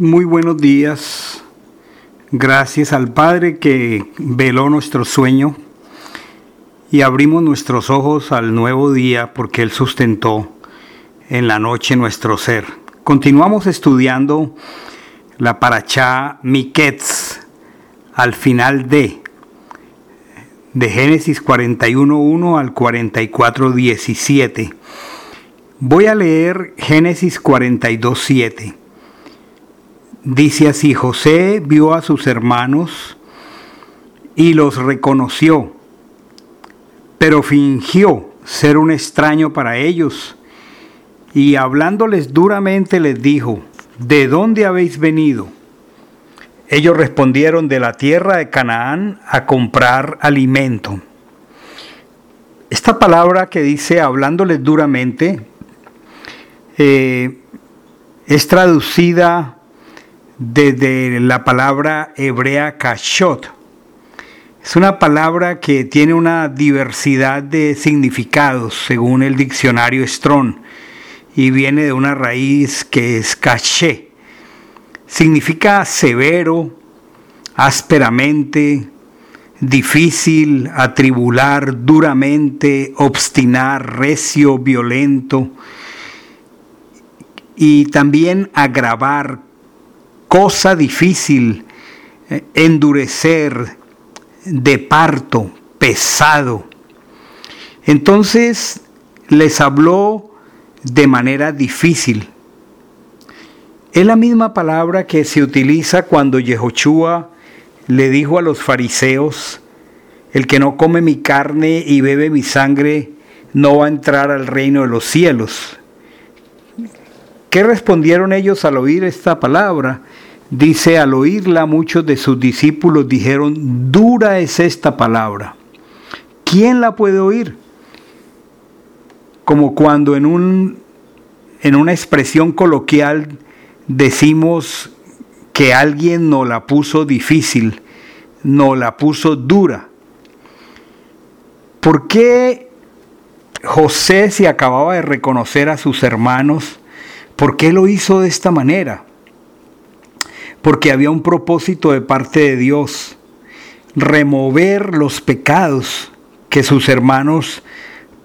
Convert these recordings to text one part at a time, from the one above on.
Muy buenos días. Gracias al Padre que veló nuestro sueño y abrimos nuestros ojos al nuevo día porque Él sustentó en la noche nuestro ser. Continuamos estudiando la Parachá Miquetz al final de de Génesis 41.1 al 44.17. Voy a leer Génesis 42.7. Dice así, José vio a sus hermanos y los reconoció, pero fingió ser un extraño para ellos y hablándoles duramente les dijo, ¿de dónde habéis venido? Ellos respondieron de la tierra de Canaán a comprar alimento. Esta palabra que dice hablándoles duramente eh, es traducida desde la palabra hebrea kashot. Es una palabra que tiene una diversidad de significados según el diccionario Strong y viene de una raíz que es caché. Significa severo, ásperamente, difícil, atribular, duramente, obstinar, recio, violento y también agravar, cosa difícil, eh, endurecer, de parto, pesado. Entonces les habló de manera difícil. Es la misma palabra que se utiliza cuando Yehoshua le dijo a los fariseos, el que no come mi carne y bebe mi sangre no va a entrar al reino de los cielos. ¿Qué respondieron ellos al oír esta palabra? Dice, al oírla muchos de sus discípulos dijeron, dura es esta palabra. ¿Quién la puede oír? Como cuando en, un, en una expresión coloquial decimos que alguien no la puso difícil, no la puso dura. ¿Por qué José se acababa de reconocer a sus hermanos? ¿Por qué lo hizo de esta manera? Porque había un propósito de parte de Dios, remover los pecados que sus hermanos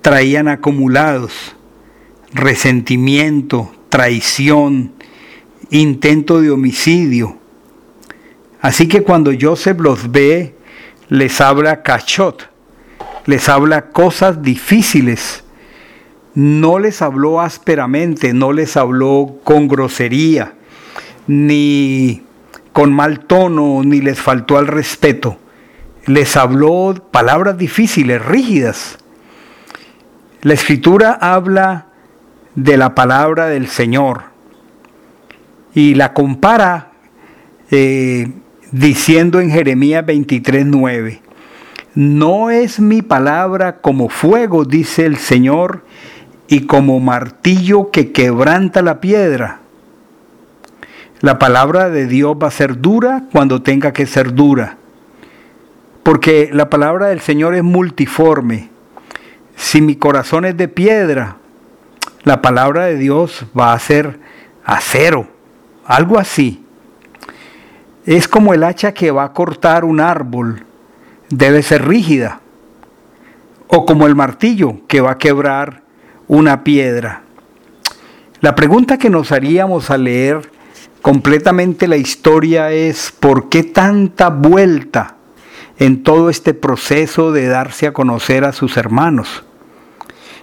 traían acumulados, resentimiento, traición, intento de homicidio. Así que cuando Joseph los ve, les habla cachot, les habla cosas difíciles no les habló ásperamente, no les habló con grosería, ni con mal tono, ni les faltó al respeto. Les habló palabras difíciles, rígidas. La escritura habla de la palabra del Señor y la compara eh, diciendo en Jeremías 23:9, no es mi palabra como fuego, dice el Señor, y como martillo que quebranta la piedra. La palabra de Dios va a ser dura cuando tenga que ser dura. Porque la palabra del Señor es multiforme. Si mi corazón es de piedra, la palabra de Dios va a ser acero, algo así. Es como el hacha que va a cortar un árbol, debe ser rígida. O como el martillo que va a quebrar una piedra. La pregunta que nos haríamos al leer completamente la historia es ¿por qué tanta vuelta en todo este proceso de darse a conocer a sus hermanos?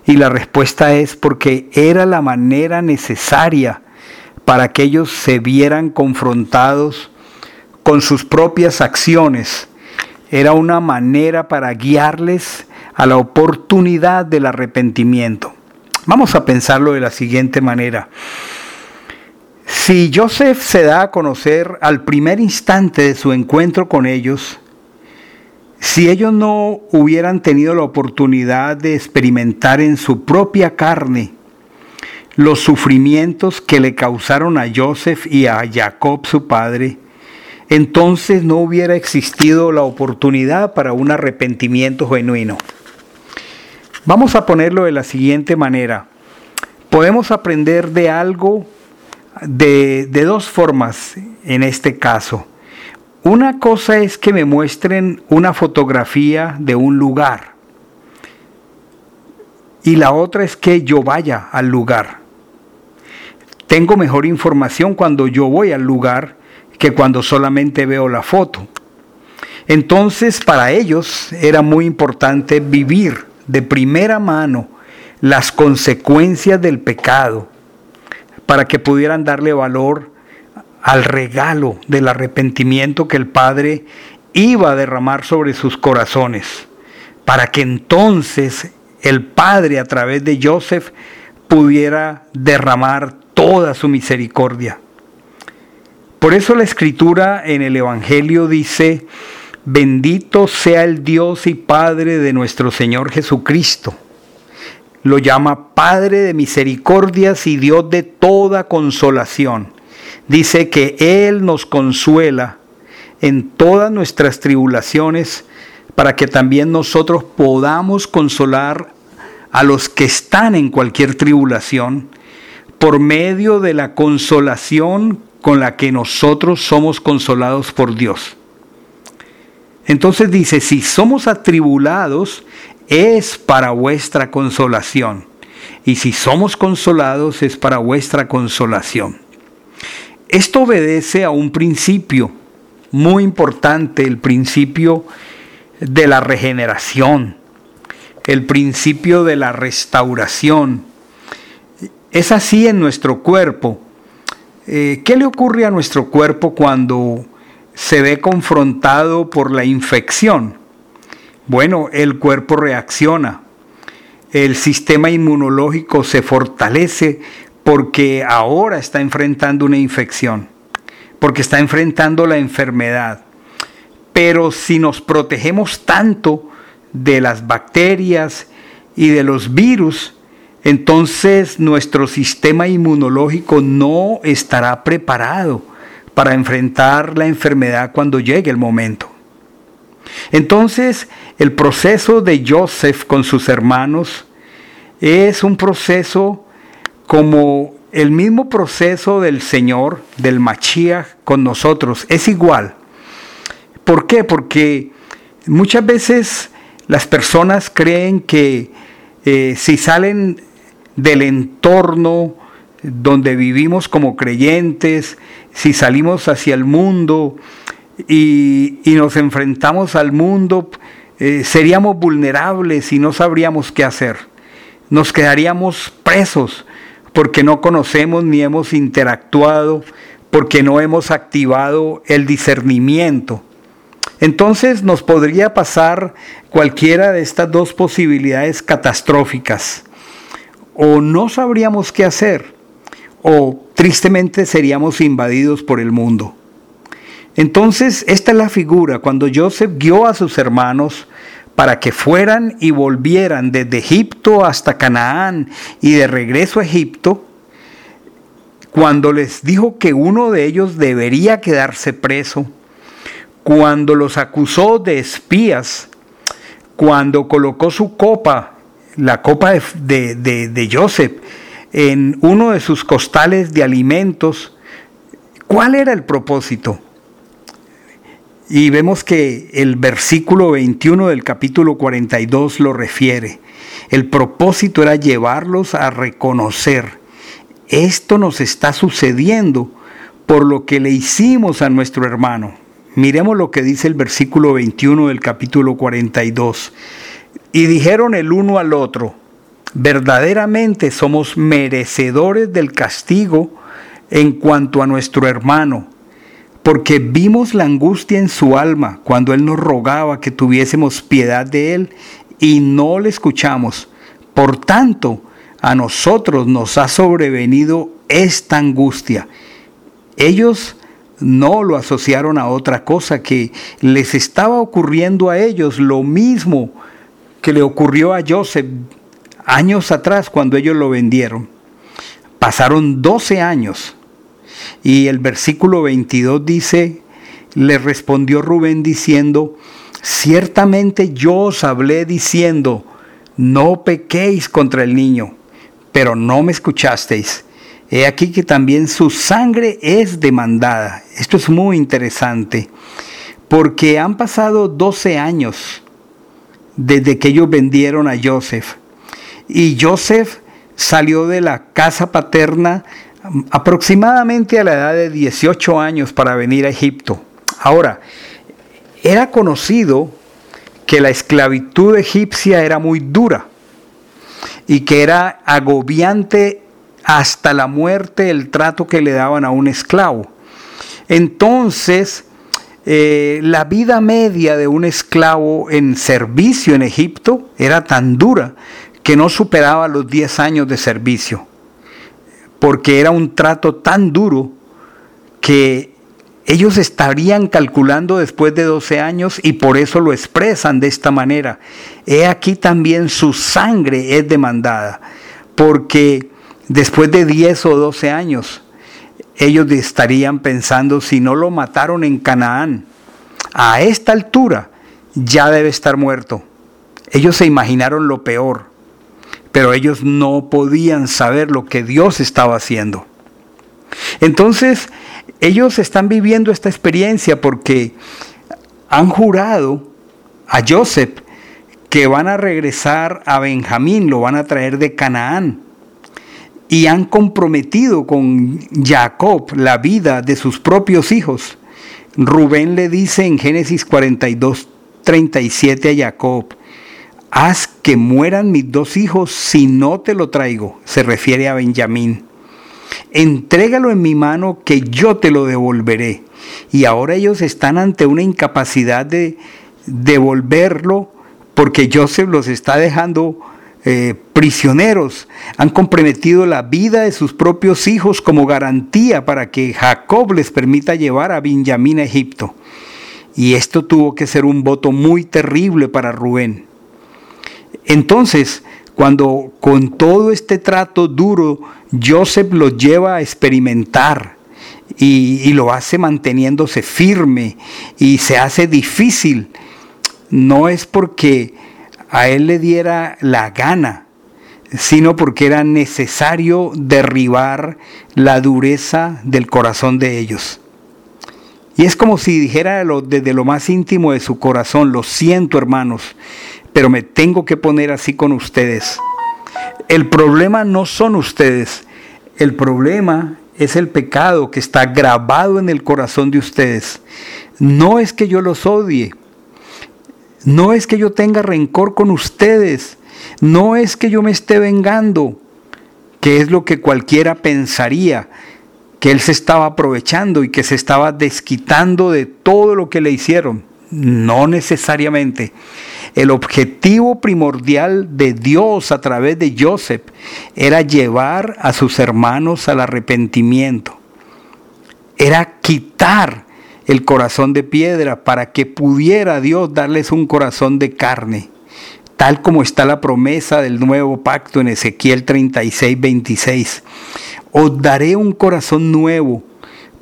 Y la respuesta es porque era la manera necesaria para que ellos se vieran confrontados con sus propias acciones. Era una manera para guiarles a la oportunidad del arrepentimiento. Vamos a pensarlo de la siguiente manera. Si Joseph se da a conocer al primer instante de su encuentro con ellos, si ellos no hubieran tenido la oportunidad de experimentar en su propia carne los sufrimientos que le causaron a Joseph y a Jacob su padre, entonces no hubiera existido la oportunidad para un arrepentimiento genuino. Vamos a ponerlo de la siguiente manera. Podemos aprender de algo de, de dos formas en este caso. Una cosa es que me muestren una fotografía de un lugar y la otra es que yo vaya al lugar. Tengo mejor información cuando yo voy al lugar que cuando solamente veo la foto. Entonces para ellos era muy importante vivir de primera mano las consecuencias del pecado para que pudieran darle valor al regalo del arrepentimiento que el Padre iba a derramar sobre sus corazones, para que entonces el Padre a través de Joseph pudiera derramar toda su misericordia. Por eso la escritura en el Evangelio dice, bendito sea el Dios y Padre de nuestro Señor Jesucristo. Lo llama Padre de misericordias y Dios de toda consolación. Dice que Él nos consuela en todas nuestras tribulaciones para que también nosotros podamos consolar a los que están en cualquier tribulación por medio de la consolación con la que nosotros somos consolados por Dios. Entonces dice, si somos atribulados, es para vuestra consolación. Y si somos consolados, es para vuestra consolación. Esto obedece a un principio muy importante, el principio de la regeneración, el principio de la restauración. Es así en nuestro cuerpo. Eh, ¿Qué le ocurre a nuestro cuerpo cuando se ve confrontado por la infección? Bueno, el cuerpo reacciona. El sistema inmunológico se fortalece porque ahora está enfrentando una infección, porque está enfrentando la enfermedad. Pero si nos protegemos tanto de las bacterias y de los virus, entonces nuestro sistema inmunológico no estará preparado para enfrentar la enfermedad cuando llegue el momento. Entonces, el proceso de Joseph con sus hermanos es un proceso como el mismo proceso del Señor, del Mashiach con nosotros, es igual. ¿Por qué? Porque muchas veces las personas creen que eh, si salen del entorno donde vivimos como creyentes, si salimos hacia el mundo y, nos enfrentamos al mundo, eh, seríamos vulnerables y no sabríamos qué hacer. Nos quedaríamos presos porque no conocemos ni hemos interactuado, porque no hemos activado el discernimiento entonces nos podría pasar cualquiera de estas dos posibilidades catastróficas. O no sabríamos qué hacer, o tristemente seríamos invadidos por el mundo. Entonces, esta es la figura cuando Joseph guió a sus hermanos para que fueran y volvieran desde Egipto hasta Canaán y de regreso a Egipto, cuando les dijo que uno de ellos debería quedarse preso, cuando los acusó de espías, cuando colocó su copa, la copa de, de, Joseph, en uno de sus costales de alimentos, ¿cuál era el propósito? Y vemos que el versículo 21 del capítulo 42 lo refiere. El propósito era llevarlos a reconocer, esto nos está sucediendo por lo que le hicimos a nuestro hermano. Miremos lo que dice el versículo 21 del capítulo 42. Y dijeron el uno al otro, verdaderamente somos merecedores del castigo en cuanto a nuestro hermano, porque vimos la angustia en su alma cuando él nos rogaba que tuviésemos piedad de él y no le escuchamos. Por tanto, a nosotros nos ha sobrevenido esta angustia. Ellos no lo asociaron a otra cosa, que les estaba ocurriendo a ellos lo mismo que le ocurrió a Joseph años atrás cuando ellos lo vendieron. Pasaron 12 años y el versículo 22 dice, le respondió Rubén diciendo, ciertamente yo os hablé diciendo, no pequéis contra el niño, pero no me escuchasteis. He aquí que también su sangre es demandada. Esto es muy interesante, porque han pasado 12 años desde que ellos vendieron a Joseph. Y Joseph salió de la casa paterna aproximadamente a la edad de 18 años para venir a Egipto. Ahora, era conocido que la esclavitud egipcia era muy dura y que era agobiante hasta la muerte el trato que le daban a un esclavo. Entonces, eh, la vida media de un esclavo en servicio en Egipto era tan dura que no superaba los 10 años de servicio, porque era un trato tan duro que ellos estarían calculando después de 12 años y por eso lo expresan de esta manera. He aquí también su sangre es demandada, porque después de 10 o 12 años, ellos estarían pensando, si no lo mataron en Canaán, a esta altura ya debe estar muerto. Ellos se imaginaron lo peor pero ellos no podían saber lo que Dios estaba haciendo. Entonces, ellos están viviendo esta experiencia porque han jurado a Joseph que van a regresar a Benjamín, lo van a traer de Canaán. Y han comprometido con Jacob la vida de sus propios hijos. Rubén le dice en Génesis 42, 37 a Jacob, haz que mueran mis dos hijos si no te lo traigo, se refiere a Benjamín. Entrégalo en mi mano que yo te lo devolveré. Y ahora ellos están ante una incapacidad de devolverlo porque Joseph los está dejando eh, prisioneros. Han comprometido la vida de sus propios hijos como garantía para que Jacob les permita llevar a Benjamín a Egipto. Y esto tuvo que ser un voto muy terrible para Rubén. Entonces, cuando con todo este trato duro, Joseph lo lleva a experimentar y, lo hace manteniéndose firme y se hace difícil, no es porque a él le diera la gana, sino porque era necesario derribar la dureza del corazón de ellos. Y es como si dijera desde lo más íntimo de su corazón, lo siento hermanos, pero me tengo que poner así con ustedes. El problema no son ustedes, el problema es el pecado que está grabado en el corazón de ustedes. No es que yo los odie, no es que yo tenga rencor con ustedes, no es que yo me esté vengando, que es lo que cualquiera pensaría, que él se estaba aprovechando y que se estaba desquitando de todo lo que le hicieron. No necesariamente. El objetivo primordial de Dios a través de Joseph era llevar a sus hermanos al arrepentimiento. Era quitar el corazón de piedra para que pudiera Dios darles un corazón de carne, tal como está la promesa del nuevo pacto en Ezequiel 36, 26. Os daré un corazón nuevo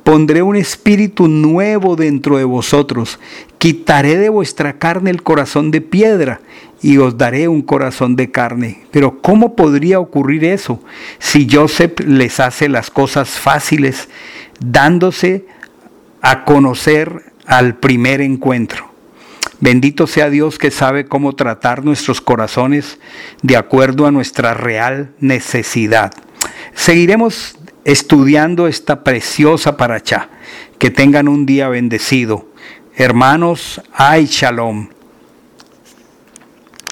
Pondré un espíritu nuevo dentro de vosotros. Quitaré de vuestra carne el corazón de piedra y os daré un corazón de carne. Pero ¿cómo podría ocurrir eso si Joseph les hace las cosas fáciles dándose a conocer al primer encuentro? Bendito sea Dios que sabe cómo tratar nuestros corazones de acuerdo a nuestra real necesidad. Seguiremos estudiando esta preciosa paracha. Que tengan un día bendecido. Hermanos, ay shalom.